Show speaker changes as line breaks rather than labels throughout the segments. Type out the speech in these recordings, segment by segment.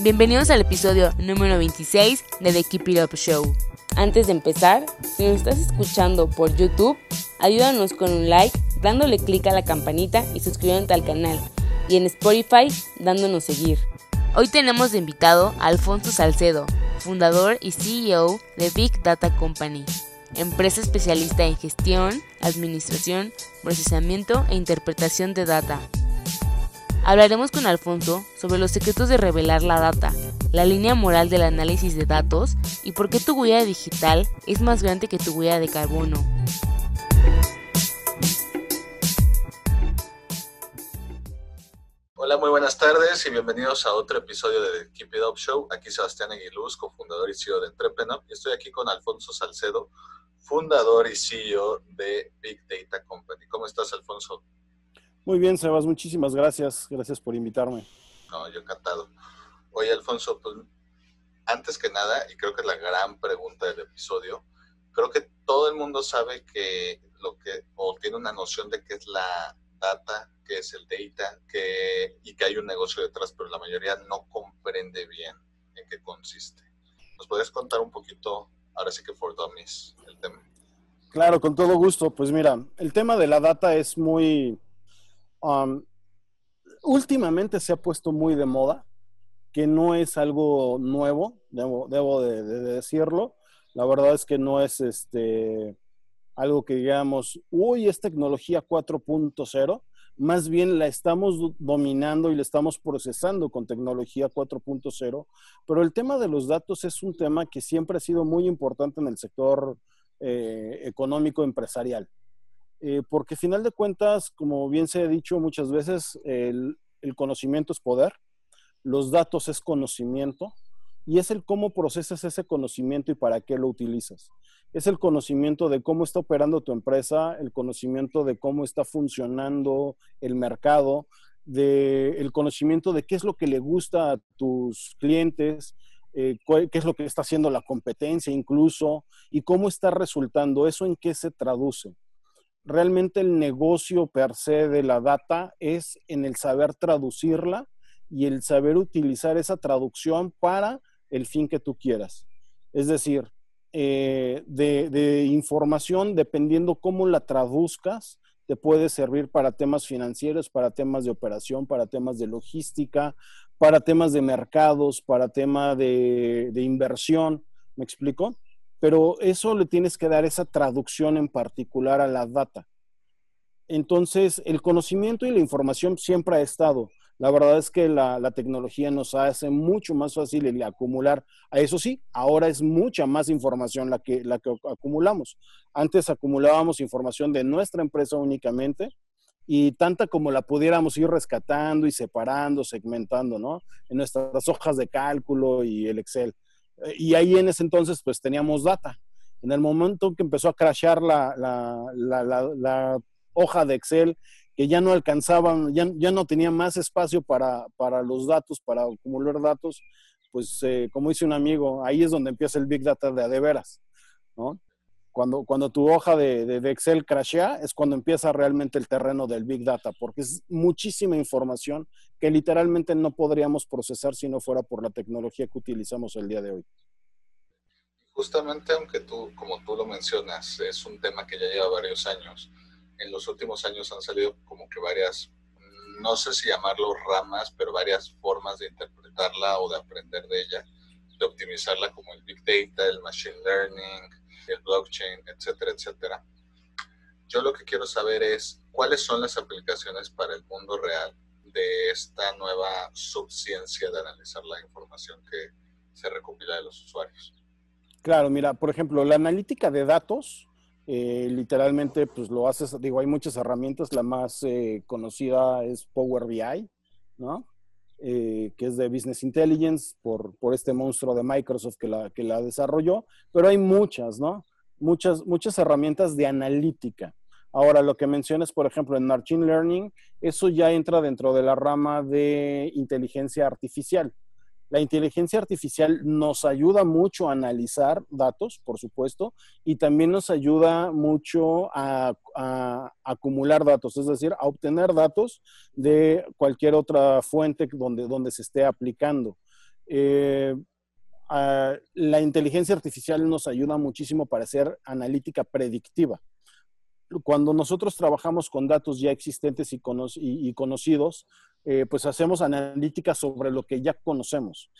Bienvenidos al episodio número 26 de The Keep It Up Show. Antes de empezar, si nos estás escuchando por YouTube, ayúdanos con un like, dándole clic a la campanita y suscribiéndote al canal. Y en Spotify, dándonos seguir. Hoy tenemos de invitado a Alfonso Salcedo, fundador y CEO de Big Data Company empresa especialista en gestión, administración, procesamiento e interpretación de data. Hablaremos con Alfonso sobre los secretos de revelar la data, la línea moral del análisis de datos y por qué tu huella digital es más grande que tu huella de carbono.
Hola, muy buenas tardes y bienvenidos a otro episodio de Keep It Up Show. Aquí Sebastián Aguiluz, cofundador y CEO de Entrepreneur. Y estoy aquí con Alfonso Salcedo, fundador y CEO de Big Data Company. ¿Cómo estás, Alfonso?
Muy bien, Sebas, muchísimas gracias. Gracias por invitarme.
No, yo encantado. Oye, Alfonso, pues antes que nada, y creo que es la gran pregunta del episodio, creo que todo el mundo sabe que lo que, o tiene una noción de qué es la data, qué es el data, que, y que hay un negocio detrás, pero la mayoría no comprende bien en qué consiste. ¿Nos puedes contar un poquito ahora sí que for dummies el tema.
Claro, con todo gusto. Pues mira, el tema de la data es muy... Últimamente se ha puesto muy de moda, que no es algo nuevo, debo, de, decirlo. La verdad es que no es este, algo que digamos, uy, es tecnología 4.0 más bien la estamos dominando y la estamos procesando con tecnología 4.0, pero el tema de los datos es un tema que siempre ha sido muy importante en el sector eh, económico empresarial, eh, porque final de cuentas, como bien se ha dicho muchas veces, el conocimiento es poder, los datos es conocimiento, y es el cómo procesas ese conocimiento y para qué lo utilizas es el conocimiento de cómo está operando tu empresa, el conocimiento de cómo está funcionando el mercado, de, el conocimiento de qué es lo que le gusta a tus clientes, eh, qué es lo que está haciendo la competencia incluso, y cómo está resultando, eso en qué se traduce. Realmente el negocio per se de la data es en el saber traducirla y el saber utilizar esa traducción para el fin que tú quieras. Es decir, eh, de, información, dependiendo cómo la traduzcas, te puede servir para temas financieros, para temas de operación, para temas de logística, para temas de mercados, para tema de, de inversión. ¿Me explico? Pero eso le tienes que dar esa traducción en particular a la data. Entonces, el conocimiento y la información siempre ha estado. La verdad es que la, tecnología nos hace mucho más fácil el acumular. Eso sí, ahora es mucha más información la que, la que acumulamos. Antes acumulábamos información de nuestra empresa únicamente y tanta como la pudiéramos ir rescatando y separando, segmentando, ¿no? En nuestras hojas de cálculo y el Excel. Eh, y ahí en ese entonces pues teníamos data. En el momento que empezó a crashear la, la hoja de Excel que ya no alcanzaban, ya, ya no tenía más espacio para, para, los datos, para acumular datos, pues eh, como dice un amigo, ahí es donde empieza el Big Data de a de veras, ¿no? Cuando, cuando tu hoja de, de, Excel crashea, es cuando empieza realmente el terreno del Big Data, porque es muchísima información que literalmente no podríamos procesar si no fuera por la tecnología que utilizamos el día de hoy.
Justamente, aunque tú, como tú lo mencionas, es un tema que ya lleva varios años, en los últimos años han salido como que varias, no sé si llamarlo ramas, pero varias formas de interpretarla o de aprender de ella, de optimizarla como el Big Data, el Machine Learning, blockchain, etcétera, etcétera. Yo lo que quiero saber es cuáles son las aplicaciones para el mundo real de esta nueva subciencia de analizar la información que se recopila de los usuarios.
Claro, mira, por ejemplo, la analítica de datos eh, literalmente, pues lo haces, digo, hay muchas herramientas, la más eh, conocida es Power BI, ¿no? Eh, que es de Business Intelligence, por, por este monstruo de Microsoft que la, que la desarrolló, pero hay muchas, ¿no? Muchas, muchas herramientas de analítica. Ahora, lo que mencionas, por ejemplo, en Machine Learning, eso ya entra dentro de la rama de inteligencia artificial. La inteligencia artificial nos ayuda mucho a analizar datos, por supuesto, y también nos ayuda mucho a, acumular datos, es decir, a obtener datos de cualquier otra fuente donde, donde se esté aplicando. Eh, la inteligencia artificial nos ayuda muchísimo para hacer analítica predictiva cuando nosotros trabajamos con datos ya existentes y, conocidos, eh, pues hacemos analítica sobre lo que ya conocemos.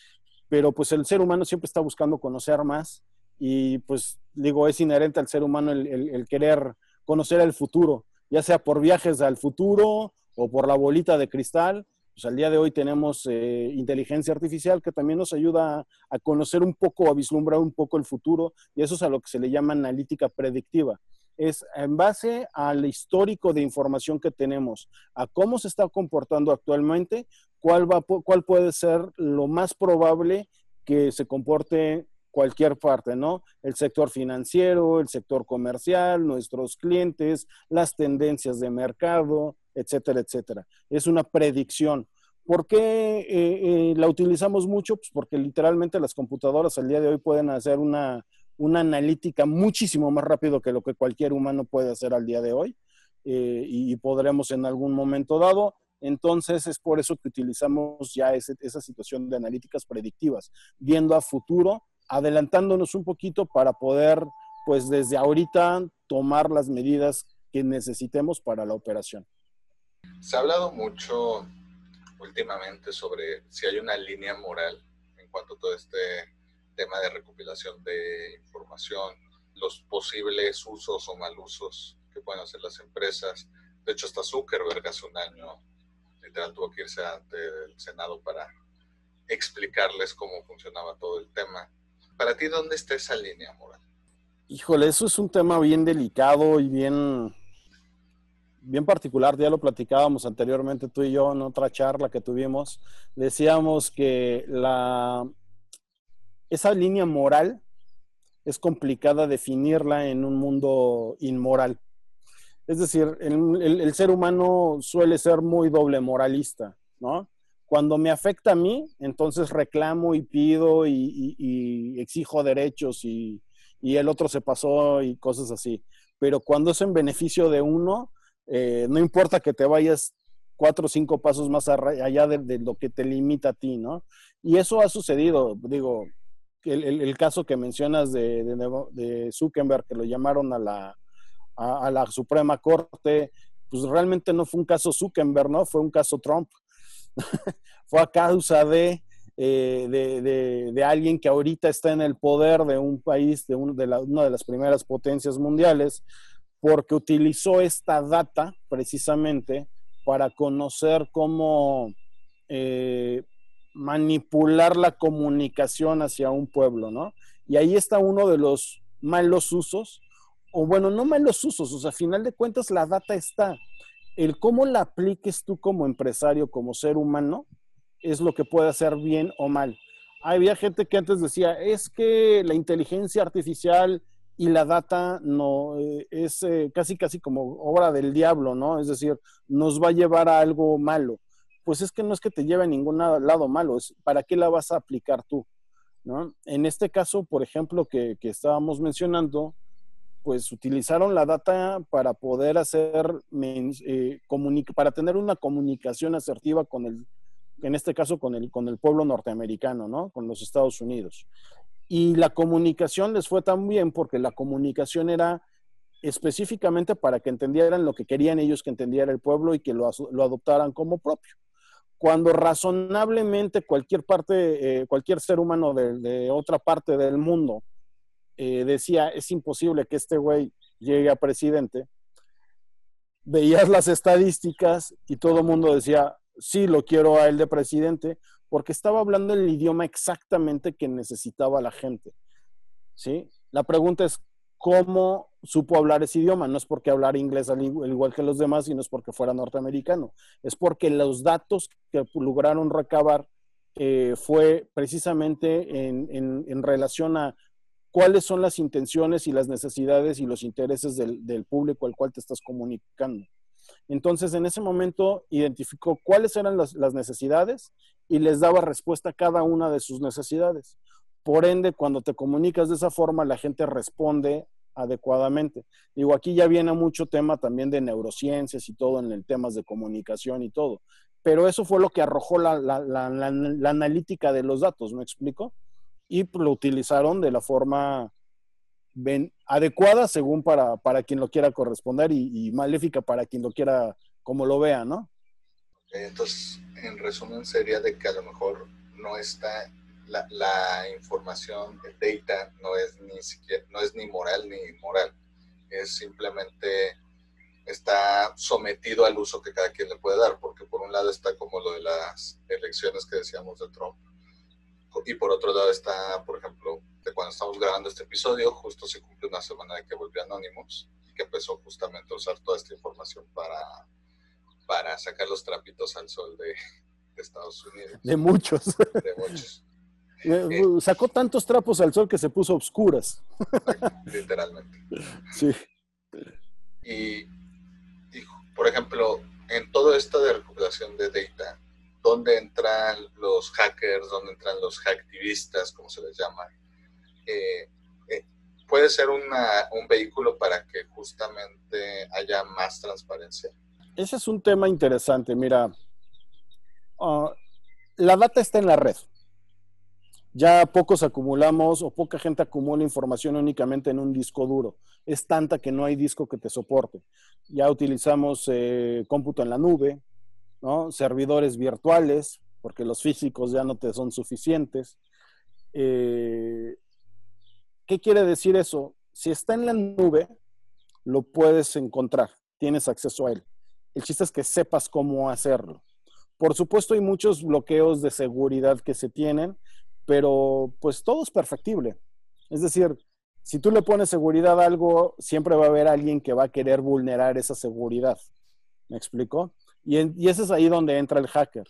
Pero pues el ser humano siempre está buscando conocer más y pues digo, es inherente al ser humano el, querer conocer el futuro, ya sea por viajes al futuro o por la bolita de cristal. Pues al día de hoy tenemos eh, inteligencia artificial que también nos ayuda a, a conocer un poco, a vislumbrar un poco el futuro y eso es a lo que se le llama analítica predictiva es en base al histórico de información que tenemos, a cómo se está comportando actualmente, cuál, va, cuál puede ser lo más probable que se comporte cualquier parte, ¿no? El sector financiero, el sector comercial, nuestros clientes, las tendencias de mercado, etcétera, etcétera. Es una predicción. ¿Por qué eh, eh, la utilizamos mucho? Pues porque literalmente las computadoras al día de hoy pueden hacer una, una analítica muchísimo más rápido que lo que cualquier humano puede hacer al día de hoy eh, y, podremos en algún momento dado. Entonces es por eso que utilizamos ya esa situación de analíticas predictivas, viendo a futuro, adelantándonos un poquito para poder, pues desde ahorita, tomar las medidas que necesitemos para la operación.
Se ha hablado mucho últimamente sobre si hay una línea moral en cuanto a todo este tema de recopilación de información, los posibles usos o mal usos que pueden hacer las empresas. De hecho, hasta Zuckerberg hace un año literal tuvo que irse ante el Senado para explicarles cómo funcionaba todo el tema. Para ti, ¿dónde está esa línea moral?
Híjole, eso es un tema bien delicado y bien, bien particular. Ya lo platicábamos anteriormente tú y yo en otra charla que tuvimos. Decíamos que la, esa línea moral es complicada definirla en un mundo inmoral. Es decir, el, ser humano suele ser muy doble moralista, ¿no? Cuando me afecta a mí, entonces reclamo y pido y, exijo derechos y, el otro se pasó y cosas así. Pero cuando es en beneficio de uno, eh, no importa que te vayas cuatro o cinco pasos más allá de, de, lo que te limita a ti, ¿no? Y eso ha sucedido, digo, el, caso que mencionas de, de, Zuckerberg, que lo llamaron a la, a, la Suprema Corte, pues realmente no fue un caso Zuckerberg, ¿no? Fue un caso Trump. fue a causa de, eh, de, alguien que ahorita está en el poder de un país, de, de una de las primeras potencias mundiales, porque utilizó esta data precisamente para conocer cómo eh, manipular la comunicación hacia un pueblo, ¿no? Y ahí está uno de los malos usos, o bueno, no malos usos, o sea, a final de cuentas la data está. El cómo la apliques tú como empresario, como ser humano, es lo que puede hacer bien o mal. Había gente que antes decía, es que la inteligencia artificial y la data no eh, es eh, casi casi como obra del diablo, ¿no? Es decir, nos va a llevar a algo malo pues es que no es que te lleve a ningún lado malo, es para qué la vas a aplicar tú. ¿no? En este caso, por ejemplo, que, estábamos mencionando, pues utilizaron la data para poder hacer, eh, para tener una comunicación asertiva con el, en este caso con el, con el pueblo norteamericano, ¿no? Con los Estados Unidos. Y la comunicación les fue tan bien porque la comunicación era específicamente para que entendieran lo que querían ellos que entendiera el pueblo y que lo, lo adoptaran como propio cuando razonablemente cualquier parte, eh, cualquier ser humano de, otra parte del mundo eh, decía, es imposible que este güey llegue a presidente, veías las estadísticas y todo el mundo decía, sí, lo quiero a él de presidente, porque estaba hablando el idioma exactamente que necesitaba la gente. ¿Sí? La pregunta es, cómo supo hablar ese idioma. No es porque hablar inglés al igual que los demás, sino es porque fuera norteamericano. Es porque los datos que lograron recabar eh, fue precisamente en, relación a cuáles son las intenciones y las necesidades y los intereses del, del público al cual te estás comunicando. Entonces, en ese momento identificó cuáles eran las, necesidades y les daba respuesta a cada una de sus necesidades. Por ende, cuando te comunicas de esa forma, la gente responde adecuadamente. Digo, aquí ya viene mucho tema también de neurociencias y todo en el temas de comunicación y todo. Pero eso fue lo que arrojó la, analítica de los datos, ¿me explico? Y lo utilizaron de la forma adecuada según para, para quien lo quiera corresponder y, maléfica para quien lo quiera como lo vea, ¿no?
Entonces, en resumen, sería de que a lo mejor no está la, la, información, el data, no es ni siquiera, no es ni moral ni inmoral, es simplemente está sometido al uso que cada quien le puede dar, porque por un lado está como lo de las elecciones que decíamos de Trump, y por otro lado está, por ejemplo, de cuando estamos grabando este episodio, justo se cumple una semana de que volvió Anonymous y que empezó justamente a usar toda esta información para, para sacar los trapitos al sol de, Estados Unidos.
De muchos.
De muchos.
Eh, eh, sacó tantos trapos al sol que se puso obscuras.
Literalmente.
Sí.
Y, y, por ejemplo, en todo esto de recuperación de data, dónde entran los hackers, dónde entran los hacktivistas, como se les llama. Eh, eh, puede ser un vehículo para que justamente haya más transparencia.
Ese es un tema interesante. Mira, ah, la data está en la red. Ya pocos acumulamos o poca gente acumula información únicamente en un disco duro. Es tanta que no hay disco que te soporte. Ya utilizamos eh, cómputo en la nube, ¿no? Servidores virtuales, porque los físicos ya no te son suficientes. Eh, ¿Qué quiere decir eso? Si está en la nube, lo puedes encontrar, tienes acceso a él. El chiste es que sepas cómo hacerlo. Por supuesto, hay muchos bloqueos de seguridad que se tienen, pero pues todo es perfectible. Es decir, si tú le pones seguridad a algo, siempre va a haber alguien que va a querer vulnerar esa seguridad. ¿Me explico? Y, ese es ahí donde entra el hacker.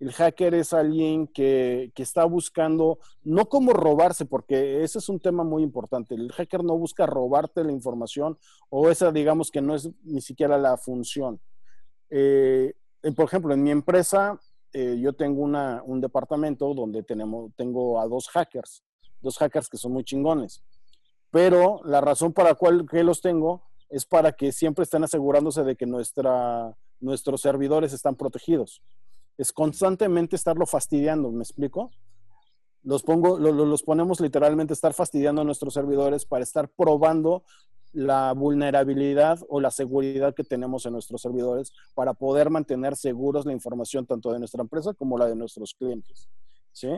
El hacker es alguien que, está buscando, no como robarse, porque ese es un tema muy importante. El hacker no busca robarte la información o esa, digamos, que no es ni siquiera la función. Eh, por ejemplo, en mi empresa, eh, yo tengo un departamento donde tenemos, tengo a dos hackers, dos hackers que son muy chingones. Pero la razón para cual que los tengo es para que siempre estén asegurándose de que nuestra nuestros servidores están protegidos. Es constantemente estarlo fastidiando, ¿me explico? Los, pongo, los ponemos literalmente a estar fastidiando a nuestros servidores para estar probando la vulnerabilidad o la seguridad que tenemos en nuestros servidores para poder mantener seguros la información tanto de nuestra empresa como la de nuestros clientes. ¿sí?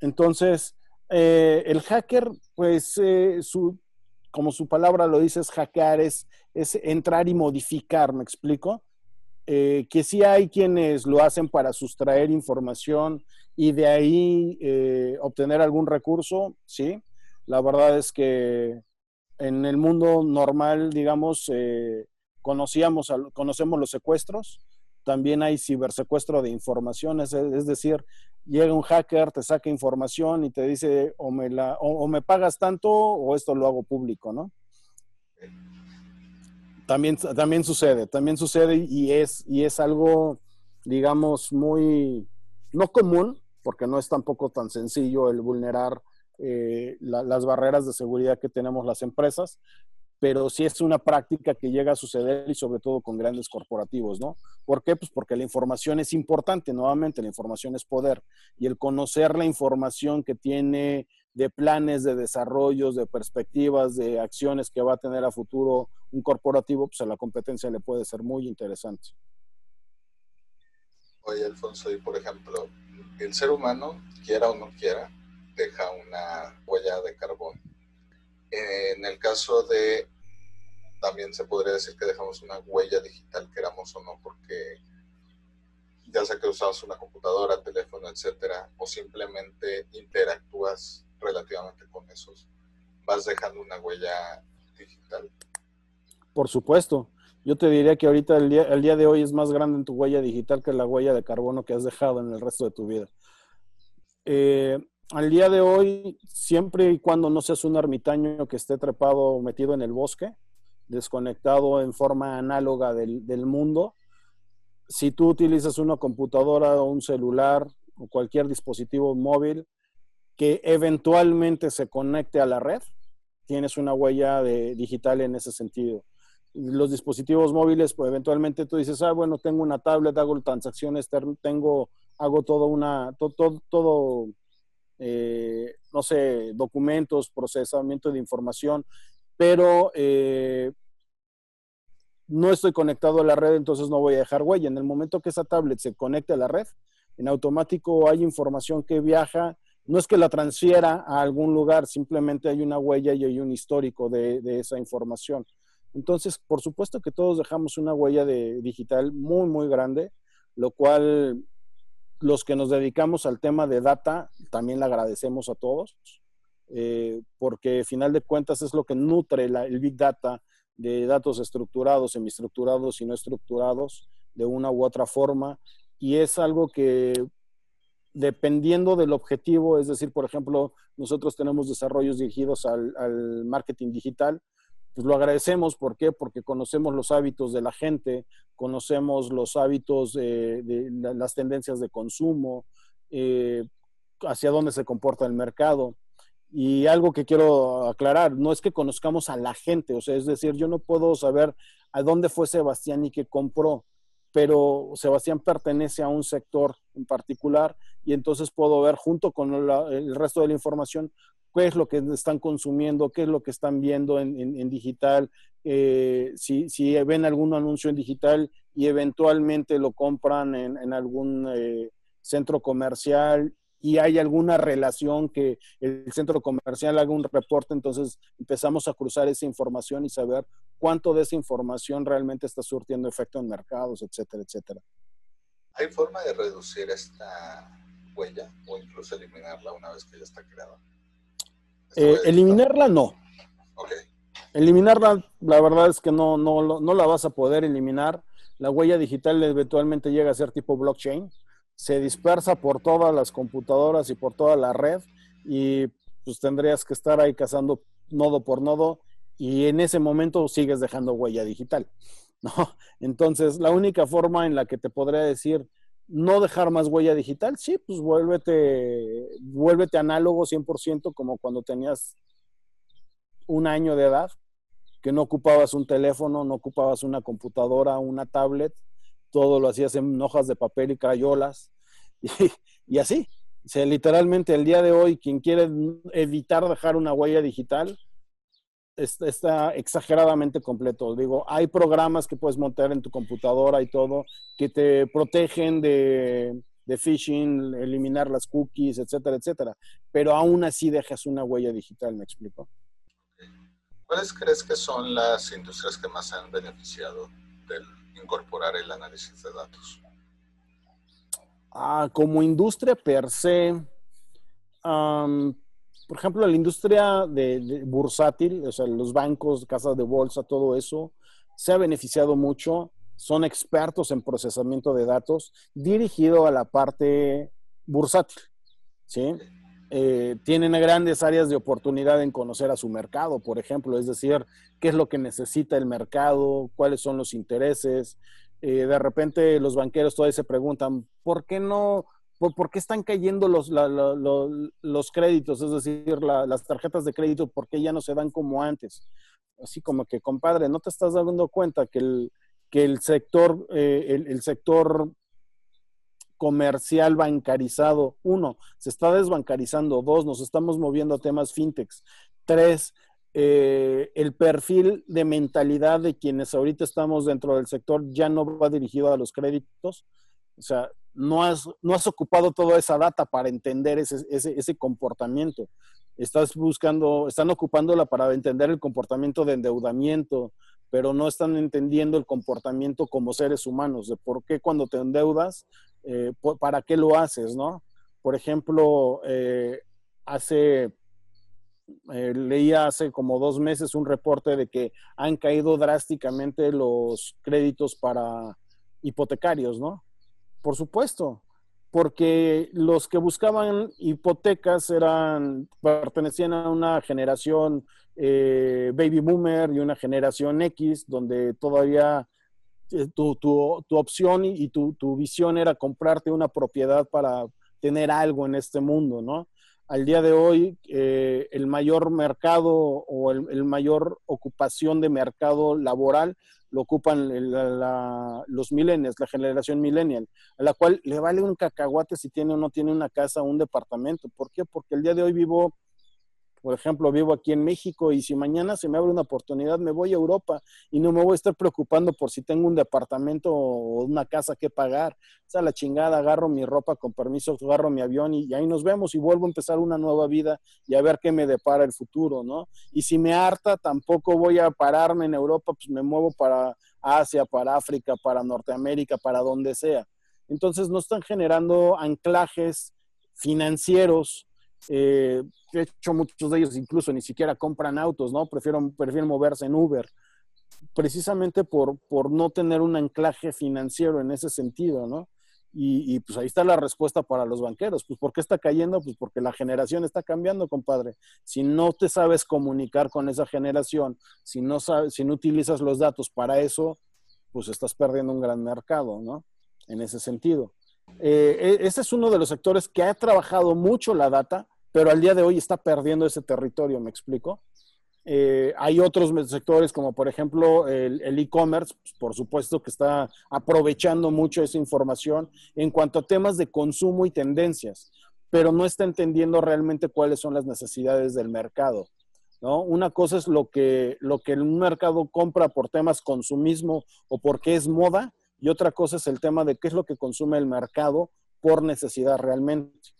Entonces, eh, el hacker, pues, eh, su, como su palabra lo dice, es hackear, es, es entrar y modificar, ¿me explico? Eh, que sí hay quienes lo hacen para sustraer información y de ahí obtener algún recurso, sí. La verdad es que en el mundo normal, digamos, eh, conocíamos, conocemos los secuestros, también hay cibersecuestro de información, es, decir, llega un hacker, te saca información y te dice o me, la, o me pagas tanto o esto lo hago público, ¿no? También, también sucede, también sucede y es, y es algo, digamos, muy, no común, porque no es tampoco tan sencillo el vulnerar eh, las barreras de seguridad que tenemos las empresas, pero sí es una práctica que llega a suceder y sobre todo con grandes corporativos, ¿no? ¿Por qué? Pues porque la información es importante, nuevamente, la información es poder y el conocer la información que tiene de planes de desarrollos, de perspectivas, de acciones que va a tener a futuro un corporativo, pues a la competencia le puede ser muy interesante.
Oye, Alfonso, y por ejemplo, el ser humano, quiera o no quiera, deja una huella de carbón. En el caso de, también se podría decir que dejamos una huella digital, queramos o no, porque ya sea que usamos una computadora, teléfono, etcétera, o simplemente interactúas relativamente con esos, vas dejando una huella digital?
Por supuesto. Yo te diría que ahorita el día, el día de hoy es más grande en tu huella digital que la huella de carbono que has dejado en el resto de tu vida. Eh, al día de hoy, siempre y cuando no seas un ermitaño que esté trepado metido en el bosque, desconectado en forma análoga del, del mundo, si tú utilizas una computadora o un celular o cualquier dispositivo móvil que eventualmente se conecte a la red, tienes una huella de, digital en ese sentido. Los dispositivos móviles, pues eventualmente tú dices, ah, bueno, tengo una tablet, hago transacciones, tengo, hago todo una, todo, todo, eh, no sé, documentos, procesamiento de información, pero eh, no estoy conectado a la red, entonces no voy a dejar huella. En el momento que esa tablet se conecte a la red, en automático hay información que viaja, no es que la transfiera a algún lugar, simplemente hay una huella y hay un histórico de, esa información. Entonces, por supuesto que todos dejamos una huella de digital muy, muy grande, lo cual los que nos dedicamos al tema de data también le agradecemos a todos, eh, porque al final de cuentas es lo que nutre el Big Data de datos estructurados, semiestructurados y no estructurados de una u otra forma. Y es algo que dependiendo del objetivo, es decir, por ejemplo, nosotros tenemos desarrollos dirigidos al, marketing digital, pues lo agradecemos. ¿Por qué? Porque conocemos los hábitos de la gente, conocemos los hábitos de, las tendencias de consumo, eh, hacia dónde se comporta el mercado. Y algo que quiero aclarar, no es que conozcamos a la gente, o sea, es decir, yo no puedo saber a dónde fue Sebastián y qué compró, pero Sebastián pertenece a un sector en particular y entonces puedo ver junto con el resto de la información qué es lo que están consumiendo, qué es lo que están viendo en, digital, eh, si, ven algún anuncio en digital y eventualmente lo compran en, algún eh, centro comercial y hay alguna relación que el centro comercial haga un reporte, entonces empezamos a cruzar esa información y saber cuánto de esa información realmente está surtiendo efecto en mercados, etcétera, etcétera.
¿Hay forma de reducir esta huella o incluso eliminarla una vez que ya está creada?
Eh, eliminarla no. Okay. Eliminarla, la verdad es que no, no, no la vas a poder eliminar. La huella digital eventualmente llega a ser tipo blockchain se dispersa por todas las computadoras y por toda la red y pues tendrías que estar ahí cazando nodo por nodo y en ese momento sigues dejando huella digital, ¿no? Entonces, la única forma en la que te podría decir no dejar más huella digital, sí, pues vuélvete, vuélvete análogo 100% como cuando tenías un año de edad, que no ocupabas un teléfono, no ocupabas una computadora, una tablet, todo lo hacías en hojas de papel y crayolas y, así. O sea, literalmente el día de hoy, quien quiere evitar dejar una huella digital, está, exageradamente completo. Digo, hay programas que puedes montar en tu computadora y todo que te protegen de, de phishing, eliminar las cookies, etcétera, etcétera. Pero aún así dejas una huella digital, ¿me explico?
¿Cuáles crees que son las industrias que más se han beneficiado del incorporar el análisis de datos?
Ah, como industria per se, por ejemplo, la industria de, bursátil, o sea, los bancos, casas de bolsa, todo eso, se ha beneficiado mucho. Son expertos en procesamiento de datos dirigido a la parte bursátil, ¿sí? Eh, tienen grandes áreas de oportunidad en conocer a su mercado, por ejemplo, es decir, qué es lo que necesita el mercado, cuáles son los intereses. Eh, de repente los banqueros todavía se preguntan, ¿por qué no, por, qué están cayendo los, los créditos, es decir, las tarjetas de crédito, por qué ya no se dan como antes? Así como que, compadre, ¿no te estás dando cuenta que el, que el sector, eh, el sector comercial bancarizado. Uno, se está desbancarizando. Dos, nos estamos moviendo a temas fintechs. Tres, eh, el perfil de mentalidad de quienes ahorita estamos dentro del sector ya no va dirigido a los créditos. O sea, no has, no has ocupado toda esa data para entender ese, ese, ese comportamiento. Estás buscando, están ocupándola para entender el comportamiento de endeudamiento, pero no están entendiendo el comportamiento como seres humanos, de por qué cuando te endeudas, eh, para qué lo haces, ¿no? Por ejemplo, eh, hace eh, leía hace como dos meses un reporte de que han caído drásticamente los créditos para hipotecarios, ¿no? Por supuesto, porque los que buscaban hipotecas eran, pertenecían a una generación eh, baby boomer y una generación X, donde todavía eh, tu, opción y, tu, visión era comprarte una propiedad para tener algo en este mundo, ¿no? Al día de hoy, eh, el mayor mercado o el, mayor ocupación de mercado laboral lo ocupan los millennials, la generación millennial, a la cual le vale un cacahuate si tiene o no tiene una casa o un departamento. ¿Por qué? Porque el día de hoy vivo por ejemplo, vivo aquí en México y si mañana se me abre una oportunidad, me voy a Europa y no me voy a estar preocupando por si tengo un departamento o una casa que pagar. O sea, la chingada, agarro mi ropa con permiso, agarro mi avión y, ahí nos vemos y vuelvo a empezar una nueva vida y a ver qué me depara el futuro, ¿no? Y si me harta, tampoco voy a pararme en Europa, pues me muevo para Asia, para África, para Norteamérica, para donde sea. Entonces no están generando anclajes financieros eh, de hecho, muchos de ellos incluso ni siquiera compran autos, ¿no? Prefieren, prefieren moverse en Uber, precisamente por, por no tener un anclaje financiero en ese sentido, ¿no? Y, pues ahí está la respuesta para los banqueros. Pues ¿por qué está cayendo? Pues porque la generación está cambiando, compadre. Si no te sabes comunicar con esa generación, si no, sabes, si no utilizas los datos para eso, pues estás perdiendo un gran mercado, ¿no? En ese sentido. Eh, e, ese es uno de los sectores que ha trabajado mucho la data, pero al día de hoy está perdiendo ese territorio, ¿me explico? Eh, hay otros sectores como por ejemplo el e-commerce, pues, por supuesto que está aprovechando mucho esa información en cuanto a temas de consumo y tendencias, pero no está entendiendo realmente cuáles son las necesidades del mercado. ¿no? Una cosa es lo que, lo que mercado compra por temas consumismo o porque es moda, y otra cosa es el tema de qué es lo que consume el mercado por necesidad realmente.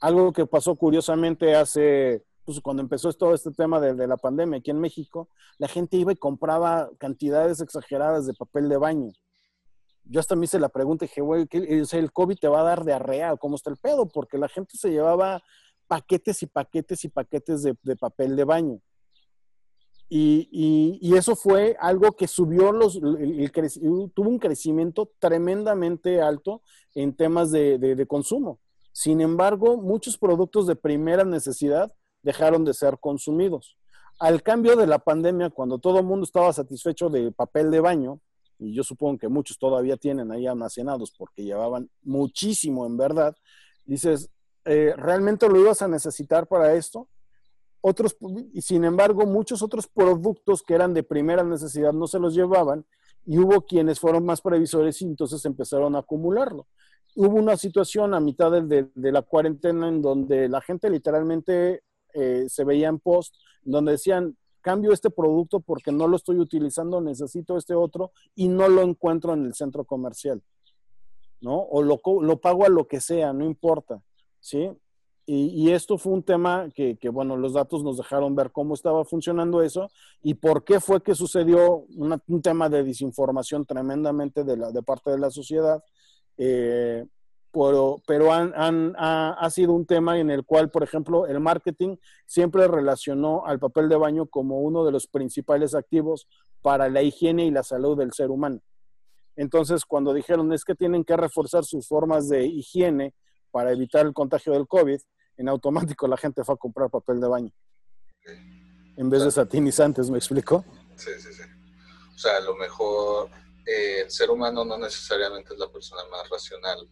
Algo que pasó curiosamente hace, pues cuando empezó todo este tema de, la pandemia aquí en México, la gente iba y compraba cantidades exageradas de papel de baño. Yo hasta me hice la pregunta y dije, güey, ¿el COVID te va a dar diarrea? ¿Cómo está el pedo? Porque la gente se llevaba paquetes y paquetes y paquetes de, papel de baño. Y, eso fue algo que subió los, tuvo un crecimiento tremendamente alto en temas de consumo. Sin embargo, muchos productos de primera necesidad dejaron de ser consumidos. Al cambio de la pandemia, cuando todo el mundo estaba satisfecho de papel de baño, y yo supongo que muchos todavía tienen ahí almacenados porque llevaban muchísimo en verdad, dices, eh, ¿realmente lo ibas a necesitar para esto? Otros, y sin embargo, muchos otros productos que eran de primera necesidad no se los llevaban y hubo quienes fueron más previsores y entonces empezaron a acumularlo hubo una situación a mitad de, la cuarentena en donde la gente literalmente eh, se veía en post, donde decían, cambio este producto porque no lo estoy utilizando, necesito este otro y no lo encuentro en el centro comercial, ¿no? O lo, lo pago a lo que sea, no importa, ¿sí? Y, esto fue un tema que, bueno, los datos nos dejaron ver cómo estaba funcionando eso y por qué fue que sucedió un tema de desinformación tremendamente de, la, de parte de la sociedad eh, pero, pero han, ha, sido un tema en el cual, por ejemplo, el marketing siempre relacionó al papel de baño como uno de los principales activos para la higiene y la salud del ser humano. Entonces, cuando dijeron es que tienen que reforzar sus formas de higiene para evitar el contagio del COVID, en automático la gente fue a comprar papel de baño. En vez de satinizantes, ¿me explico?
Sí, sí, sí. O sea, a lo mejor eh, el ser humano no necesariamente es la persona más racional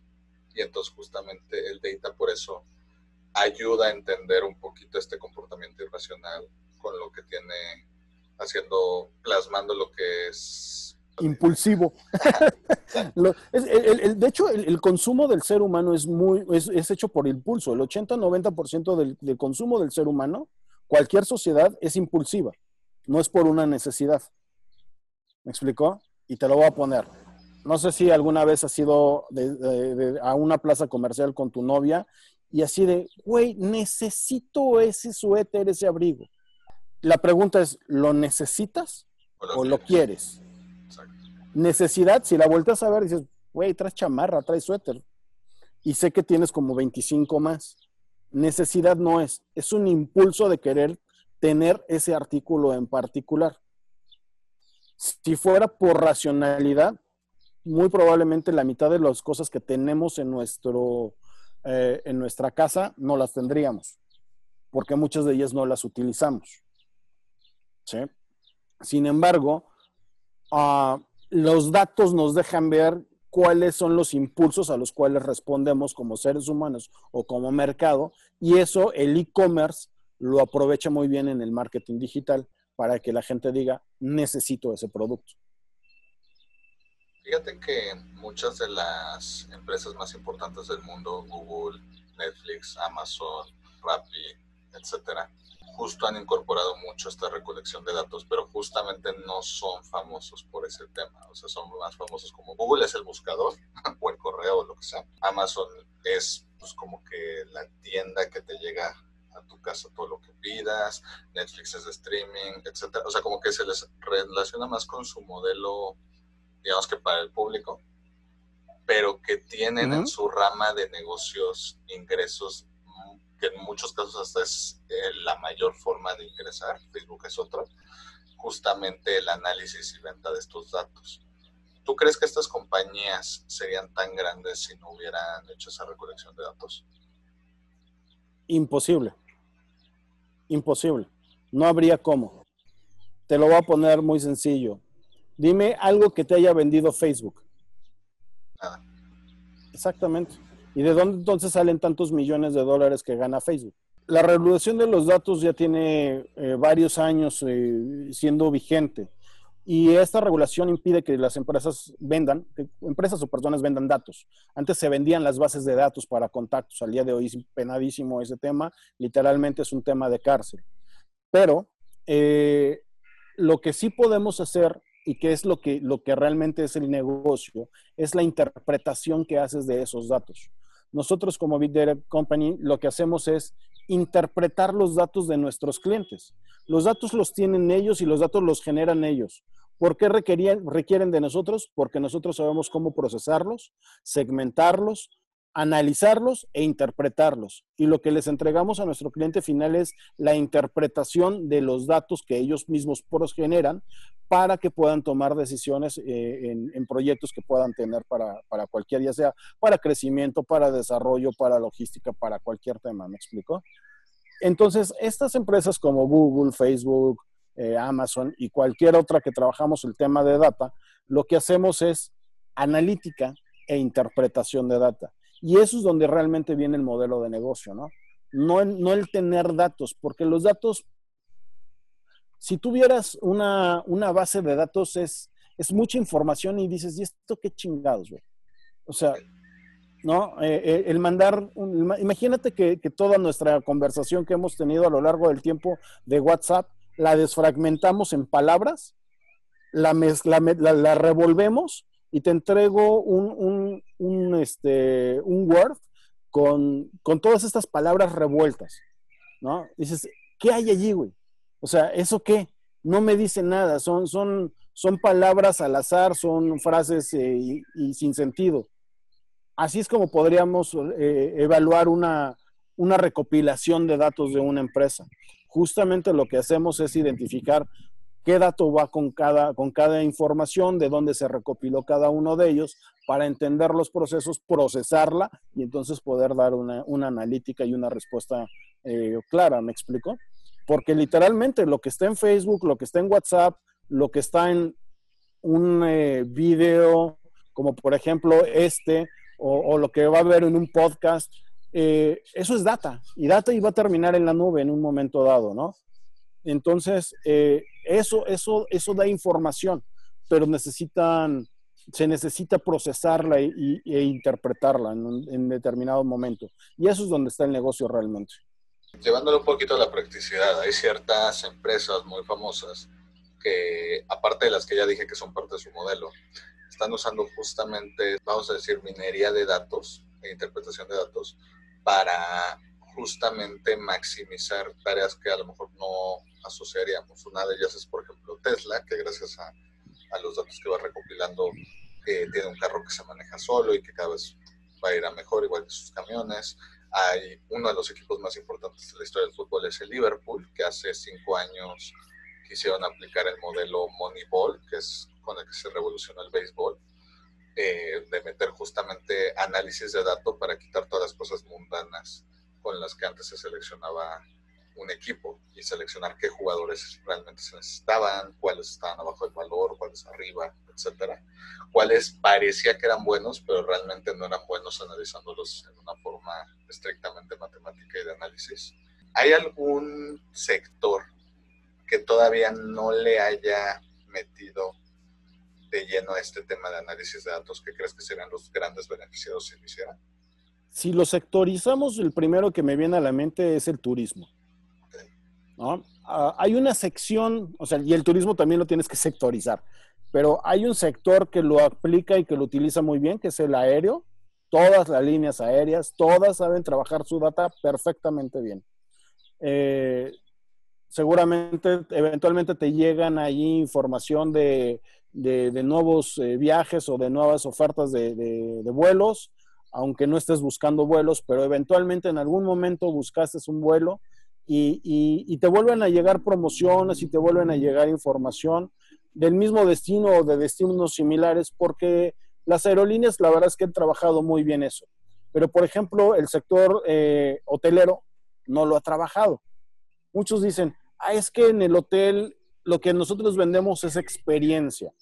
y entonces justamente el data por eso ayuda a entender un poquito este comportamiento irracional con lo que tiene haciendo, plasmando lo que es
impulsivo. de hecho, el, consumo del ser humano es muy es, hecho por impulso. El 80-90% del, del consumo del ser humano, cualquier sociedad, es impulsiva. No es por una necesidad. ¿Me explicó? Y te lo voy a poner. No sé si alguna vez has ido a una plaza comercial con tu novia y así de, güey, necesito ese suéter, ese abrigo. La pregunta es, ¿lo necesitas o lo, quieres? Necesidad, si la vueltas a ver, dices, güey, traes chamarra, traes suéter. Y sé que tienes como 25 más. Necesidad no es, es un impulso de querer tener ese artículo en particular. Si fuera por racionalidad, muy probablemente la mitad de las cosas que tenemos en, nuestro, eh, en nuestra casa no las tendríamos, porque muchas de ellas no las utilizamos. Sin embargo, ah, los datos nos dejan ver cuáles son los impulsos a los cuales respondemos como seres humanos o como mercado, y eso el e-commerce lo aprovecha muy bien en el marketing digital para que la gente diga, necesito ese producto.
Fíjate que muchas de las empresas más importantes del mundo, Google, Netflix, Amazon, Rappi, etcétera, justo han incorporado mucho esta recolección de datos, pero justamente no son famosos por ese tema. O sea, son más famosos como Google es el buscador o el correo o lo que sea. Amazon es pues como que la tienda que te llega a tu casa todo lo que pidas, Netflix es de streaming, etcétera. O sea, como que se les relaciona más con su modelo, digamos que para el público, pero que tienen en su rama de negocios ingresos que en muchos casos hasta es eh, la mayor forma de ingresar, Facebook es otra, justamente el análisis y venta de estos datos. ¿Tú crees que estas compañías serían tan grandes si no hubieran hecho esa recolección de datos?
Imposible. Imposible. No habría cómo. Te lo voy a poner muy sencillo. Dime algo que te haya vendido Facebook.
Nada.
Exactamente. ¿Y de dónde entonces salen tantos millones de dólares que gana Facebook? La regulación de los datos ya tiene eh, varios años eh, siendo vigente y esta regulación impide que las empresas vendan, que empresas o personas vendan datos. Antes se vendían las bases de datos para contactos, al día de hoy es penadísimo ese tema, literalmente es un tema de cárcel. Pero eh, lo que sí podemos hacer y que es lo que, lo que realmente es el negocio, es la interpretación que haces de esos datos. Nosotros como Big Company lo que hacemos es interpretar los datos de nuestros clientes. Los datos los tienen ellos y los datos los generan ellos. ¿Por qué requieren de nosotros? Porque nosotros sabemos cómo procesarlos, segmentarlos, analizarlos e interpretarlos. Y lo que les entregamos a nuestro cliente final es la interpretación de los datos que ellos mismos generan para que puedan tomar decisiones eh, en, proyectos que puedan tener para, cualquier, ya sea para crecimiento, para desarrollo, para logística, para cualquier tema. ¿Me explico? Entonces, estas empresas como Google, Facebook, eh, Amazon y cualquier otra que trabajamos el tema de data, lo que hacemos es analítica e interpretación de data. Y eso es donde realmente viene el modelo de negocio, ¿no? No el, tener datos, porque los datos, si tuvieras una, una base de datos, es, es mucha información y dices, ¿y esto qué chingados, güey? O sea, ¿no? Eh, eh, el mandar, imagínate que, que, toda nuestra conversación que hemos tenido a lo largo del tiempo de WhatsApp, la desfragmentamos en palabras, la, mezcla, la, la revolvemos y te entrego un, un, este, un Word con, todas estas palabras revueltas, ¿no? Dices, ¿qué hay allí, güey? O sea, ¿eso qué? No me dice nada, son, son, son palabras al azar, son frases eh, y, sin sentido. Así es como podríamos eh, evaluar una, una recopilación de datos de una empresa. Justamente lo que hacemos es identificar qué dato va con cada, con cada información, de dónde se recopiló cada uno de ellos, para entender los procesos, procesarla y entonces poder dar una, analítica y una respuesta eh, clara, ¿me explico? Porque literalmente lo que está en Facebook, lo que está en WhatsApp, lo que está en un eh, video, como por ejemplo este, o, lo que va a haber en un podcast, eh, eso es data. Y data iba a terminar en la nube en un momento dado, ¿no? Entonces, eh, eso, eso, eso da información, pero necesitan, se necesita procesarla e interpretarla en, un, determinado momento. Y eso es donde está el negocio realmente.
Llevándolo un poquito a la practicidad, hay ciertas empresas muy famosas que, aparte de las que ya dije que son parte de su modelo, están usando justamente, vamos a decir, minería de datos e interpretación de datos para justamente maximizar tareas que a lo mejor no asociaríamos. Una de ellas es, por ejemplo, Tesla, que gracias a, los datos que va recopilando tiene un carro que se maneja solo y que cada vez va a ir a mejor, igual que sus camiones. hay uno de los equipos más importantes de la historia del fútbol es el Liverpool, que hace cinco años quisieron aplicar el modelo Moneyball, que es con el que se revolucionó el béisbol, eh, de meter justamente análisis de datos para quitar todas las cosas mundanas con las que antes se seleccionaba un equipo y seleccionar qué jugadores realmente se necesitaban, cuáles estaban abajo del valor, cuáles arriba, etcétera. Cuáles parecía que eran buenos, pero realmente no eran buenos analizándolos en una forma estrictamente matemática y de análisis. ¿Hay algún sector que todavía no le haya metido de lleno a este tema de análisis de datos que crees que serían los grandes beneficiados si lo hicieran?
Si lo sectorizamos, el primero que me viene a la mente es el turismo. Ah, hay una sección, o sea, y el turismo también lo tienes que sectorizar, pero hay un sector que lo aplica y que lo utiliza muy bien, que es el aéreo. Todas las líneas aéreas, todas saben trabajar su data perfectamente bien. Eh, seguramente, eventualmente te llegan ahí información de, nuevos eh, viajes o de nuevas ofertas de, vuelos, aunque no estés buscando vuelos, pero eventualmente en algún momento buscaste un vuelo y, te vuelven a llegar promociones y te vuelven a llegar información del mismo destino o de destinos similares, porque las aerolíneas, la verdad es que han trabajado muy bien eso. Pero, por ejemplo, el sector eh, hotelero no lo ha trabajado. Muchos dicen, ah, es que en el hotel lo que nosotros vendemos es experiencia.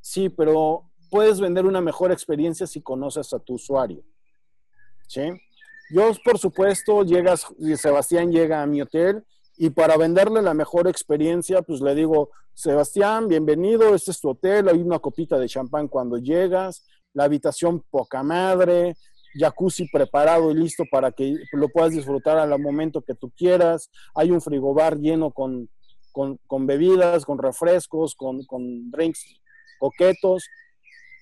Sí, pero puedes vender una mejor experiencia si conoces a tu usuario. ¿Sí? Yo, por supuesto, llegas, Sebastián llega a mi hotel y para venderle la mejor experiencia, pues le digo, Sebastián, bienvenido, este es tu hotel, hay una copita de champán cuando llegas, la habitación poca madre, jacuzzi preparado y listo para que lo puedas disfrutar al momento que tú quieras, hay un frigobar lleno con, con, bebidas, con refrescos, con, con drinks coquetos.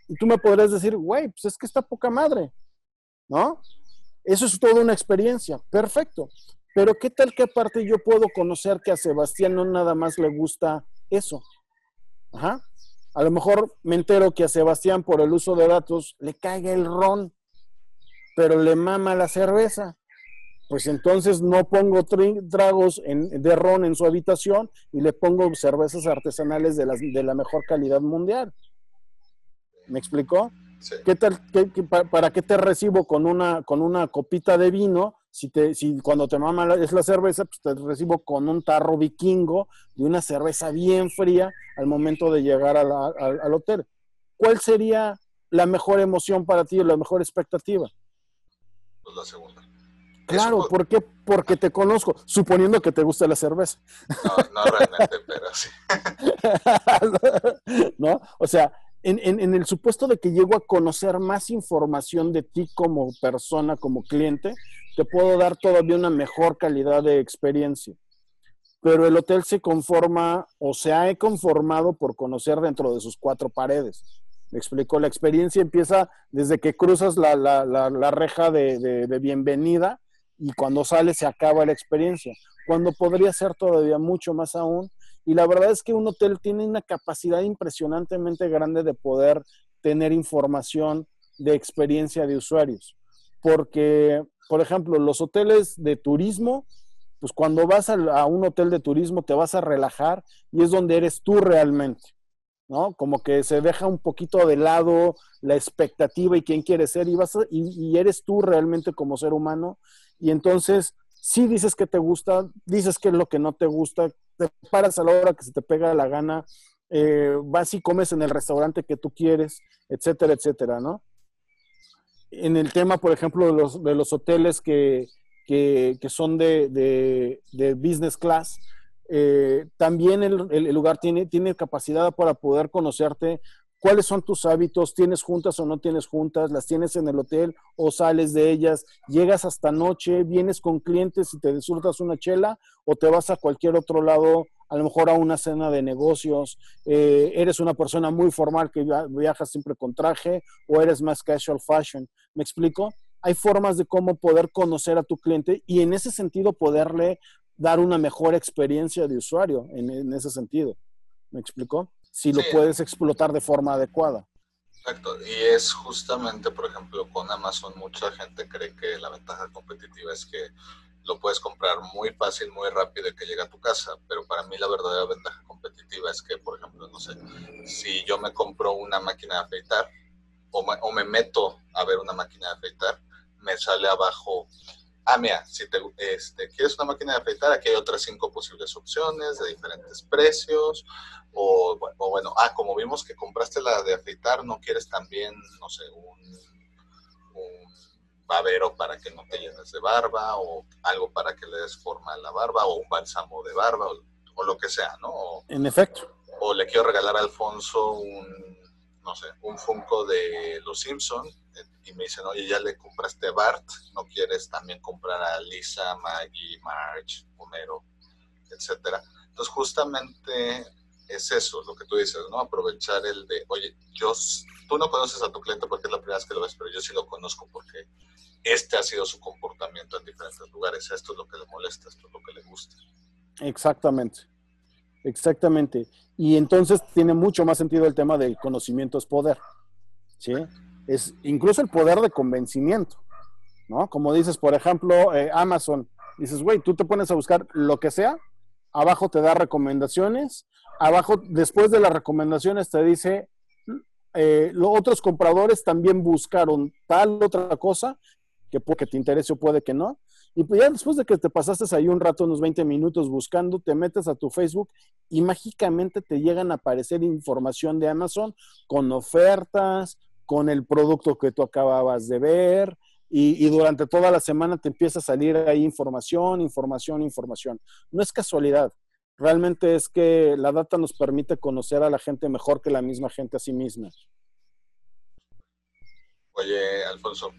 Y tú me podrías decir, güey, pues es que está poca madre, ¿no? Eso es toda una experiencia, perfecto. Pero ¿qué tal que aparte yo puedo conocer que a Sebastián no nada más le gusta eso? Ajá. A lo mejor me entero que a Sebastián por el uso de datos le caiga el ron, pero le mama la cerveza. Pues entonces no pongo tragos de ron en su habitación y le pongo cervezas artesanales de, de la mejor calidad mundial. ¿Me explicó? ¿Qué tal, para, qué te recibo con una, con una copita de vino? Si, te, si cuando te mama es la cerveza, pues te recibo con un tarro vikingo y una cerveza bien fría al momento de llegar al hotel. ¿Cuál sería la mejor emoción para ti la mejor expectativa?
Pues la segunda.
Claro, ¿por qué? Porque te conozco, suponiendo que te gusta la cerveza.
No, no realmente, pero sí.
¿No? O sea, en, el supuesto de que llego a conocer más información de ti como persona, como cliente, te puedo dar todavía una mejor calidad de experiencia. Pero el hotel se conforma o se ha conformado por conocer dentro de sus cuatro paredes. Me explico, la experiencia empieza desde que cruzas la, reja de, de bienvenida y cuando sales se acaba la experiencia. Cuando podría ser todavía mucho más aún y la verdad es que un hotel tiene una capacidad impresionantemente grande de poder tener información de experiencia de usuarios. Porque, por ejemplo, los hoteles de turismo, pues cuando vas a, un hotel de turismo te vas a relajar y es donde eres tú realmente, ¿no? Como que se deja un poquito de lado la expectativa y quién quieres ser y, vas y eres tú realmente como ser humano. Y entonces, si dices que te gusta, dices que es lo que no te gusta, te paras a la hora que se te pega la gana, eh, vas y comes en el restaurante que tú quieres, etcétera, etcétera, ¿no? En el tema, por ejemplo, de los, de los hoteles que, que, son de, de, de, business class, eh, también el, el, lugar tiene, tiene capacidad para poder conocerte cuáles son tus hábitos, tienes juntas o no tienes juntas, las tienes en el hotel o sales de ellas, llegas hasta noche, vienes con clientes y te disfrutas una chela o te vas a cualquier otro lado, a lo mejor a una cena de negocios, eh, eres una persona muy formal que viajas siempre con traje o eres más casual fashion. ¿Me explico? Hay formas de cómo poder conocer a tu cliente y en ese sentido poderle dar una mejor experiencia de usuario, en, en ese sentido. ¿Me explico? Si lo puedes explotar de forma adecuada.
Exacto, y es justamente, por ejemplo, con Amazon mucha gente cree que la ventaja competitiva es que lo puedes comprar muy fácil, muy rápido y que llega a tu casa, pero para mí la verdadera ventaja competitiva es que, por ejemplo, no sé, si yo me compro una máquina de afeitar o me, o me meto a ver una máquina de afeitar, me sale abajo ah, mira, si te este, quieres una máquina de afeitar, aquí hay otras cinco posibles opciones de diferentes precios. O, bueno, ah, como vimos que compraste la de afeitar, no quieres también, no sé, un, un babero para que no te llenes de barba, o algo para que le des forma a la barba, o un bálsamo de barba, o, lo que sea, ¿no?
en efecto.
O le quiero regalar a Alfonso un, no sé, un Funko de Los Simpson y me dicen, oye, ya le compraste a Bart, ¿no quieres también comprar a Lisa, Maggie, Marge, Homero, etcétera? Entonces, justamente es eso, lo que tú dices, ¿no? Aprovechar el de, oye, yo, tú no conoces a tu cliente porque es la primera vez que lo ves, pero yo sí lo conozco porque este ha sido su comportamiento en diferentes lugares. Esto es lo que le molesta, esto es lo que le gusta.
Exactamente, exactamente. Y entonces tiene mucho más sentido el tema del conocimiento es poder, ¿sí? es incluso el poder de convencimiento, ¿no? Como dices, por ejemplo, eh, Amazon, dices, güey, tú te pones a buscar lo que sea, abajo te da recomendaciones, abajo, después de las recomendaciones te dice, eh, los otros compradores también buscaron tal otra cosa, que porque te interese o puede que no, y pues ya después de que te pasaste ahí un rato, unos 20 minutos buscando, te metes a tu Facebook y mágicamente te llegan a aparecer información de Amazon con ofertas, con el producto que tú acababas de ver y, durante toda la semana te empieza a salir ahí información, información, información. No es casualidad, realmente es que la data nos permite conocer a la gente mejor que la misma gente a sí misma.
Oye, Alfonso,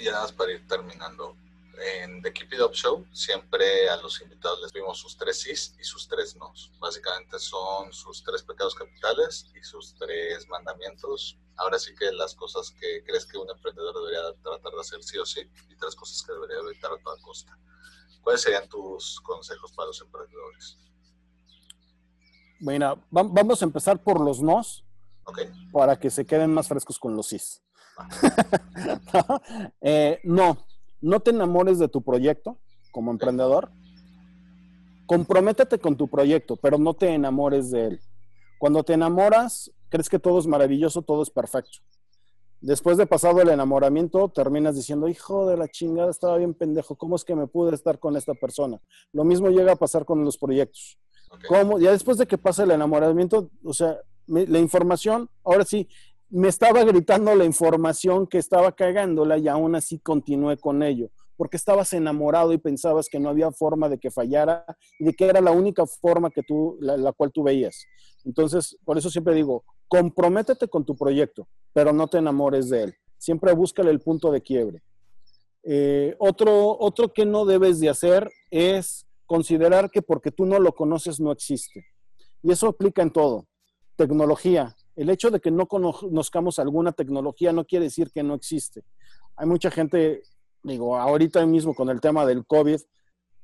y ya para ir terminando, en The Keep It Up Show siempre a los invitados les vimos sus tres sís y sus tres nos. Básicamente son sus tres pecados capitales y sus tres mandamientos. Ahora sí que las cosas que crees que un emprendedor debería tratar de hacer sí o sí y tres cosas que debería evitar a toda costa. ¿Cuáles serían tus consejos para los emprendedores?
Bueno, vamos a empezar por los nos okay. para que se queden más frescos con los sís. eh, no, no te enamores de tu proyecto como emprendedor. Comprométete con tu proyecto, pero no te enamores de él. Cuando te enamoras, crees que todo es maravilloso, todo es perfecto. Después de pasado el enamoramiento, terminas diciendo, hijo de la chingada, estaba bien pendejo, ¿cómo es que me pude estar con esta persona? Lo mismo llega a pasar con los proyectos. ¿Cómo? Ya después de que pasa el enamoramiento, o sea, la información, ahora sí, me estaba gritando la información que estaba cagándola y aún así continué con ello, porque estabas enamorado y pensabas que no había forma de que fallara y de que era la única forma que tú, la, cual tú veías. Entonces, por eso siempre digo, comprométete con tu proyecto, pero no te enamores de él. Siempre búscale el punto de quiebre. Eh, otro, otro que no debes de hacer es considerar que porque tú no lo conoces no existe. Y eso aplica en todo. Tecnología, el hecho de que no conozcamos alguna tecnología no quiere decir que no existe. Hay mucha gente, digo, ahorita mismo con el tema del COVID,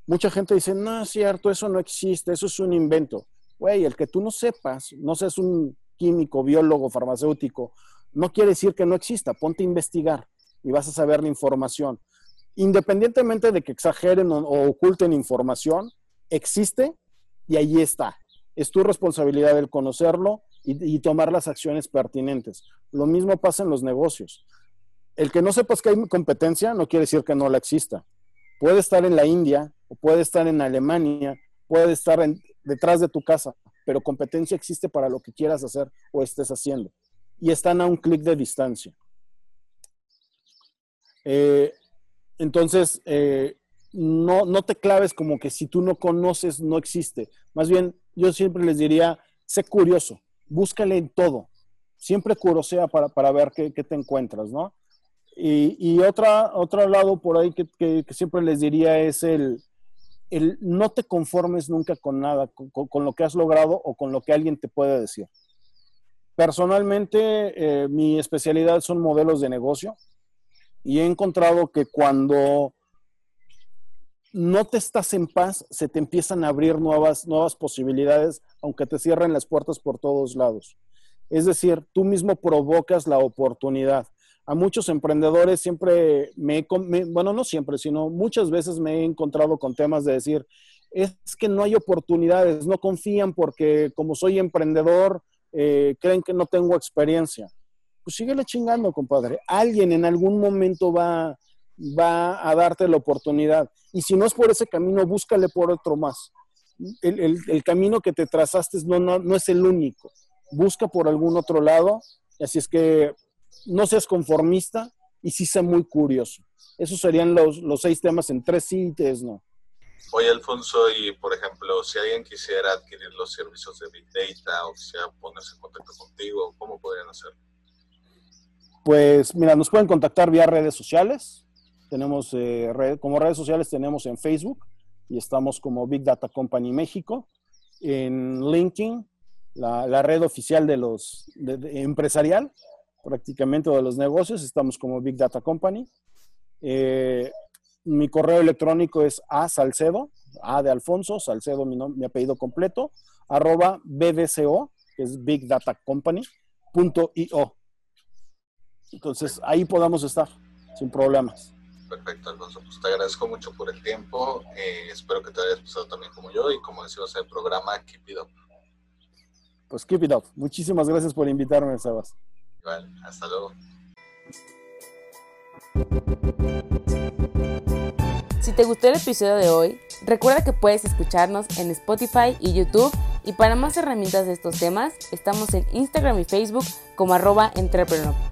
mucha gente dice, no es cierto, eso no existe, eso es un invento. Güey, el que tú no sepas, no seas un químico, biólogo, farmacéutico, no quiere decir que no exista. Ponte a investigar y vas a saber la información. Independientemente de que exageren o, oculten información, existe y ahí está. Es tu responsabilidad el conocerlo y, tomar las acciones pertinentes. Lo mismo pasa en los negocios. El que no sepas que hay competencia no quiere decir que no la exista. Puede estar en la India o puede estar en Alemania, puede estar detrás de tu casa, pero competencia existe para lo que quieras hacer o estés haciendo. Y están a un clic de distancia. Eh, entonces, eh, no, no te claves como que si tú no conoces, no existe. Más bien, yo siempre les diría, sé curioso búscale en todo. Siempre curosea para, para ver qué, qué, te encuentras, ¿no? Y, y otra, otro lado por ahí que, que, siempre les diría es el, el, no te conformes nunca con nada, con, con, lo que has logrado o con lo que alguien te puede decir. Personalmente, eh, mi especialidad son modelos de negocio y he encontrado que cuando no te estás en paz, se te empiezan a abrir nuevas, nuevas posibilidades, aunque te cierren las puertas por todos lados. Es decir, tú mismo provocas la oportunidad. A muchos emprendedores siempre me, me bueno, no siempre, sino muchas veces me he encontrado con temas de decir, es que no hay oportunidades, no confían porque como soy emprendedor, eh, creen que no tengo experiencia. Pues síguele chingando, compadre. Alguien en algún momento va, va a darte la oportunidad. Y si no es por ese camino, búscale por otro más. El, camino que te trazaste no, no, es el único. Busca por algún otro lado. Así es que no seas conformista y sí sea muy curioso. Esos serían los, los seis temas en tres sí no.
Oye, Alfonso, y por ejemplo, si alguien quisiera adquirir los servicios de Big Data o quisiera ponerse en contacto contigo, ¿cómo podrían hacerlo?
Pues mira, nos pueden contactar vía redes sociales. Tenemos eh, como redes sociales tenemos en Facebook y estamos como Big Data Company México. En LinkedIn, la, red oficial de los empresarial, prácticamente de los negocios, estamos como Big Data Company. Eh, mi correo electrónico es a salcedo, a de Alfonso, salcedo mi, apellido completo, arroba bbco, que es Big Data Company, punto io. Entonces, ahí podamos estar, sin problemas.
Perfecto, Alfonso. Pues te agradezco mucho por el tiempo. Eh, espero que te hayas pasado también como yo y como decimos en el programa, Keep It Up.
Pues Keep It Up. Muchísimas gracias por invitarme, Sebas.
Igual, hasta luego.
Si te gustó el episodio de hoy, recuerda que puedes escucharnos en Spotify y YouTube y para más herramientas de estos temas, estamos en Instagram y Facebook como arroba entrepreneur.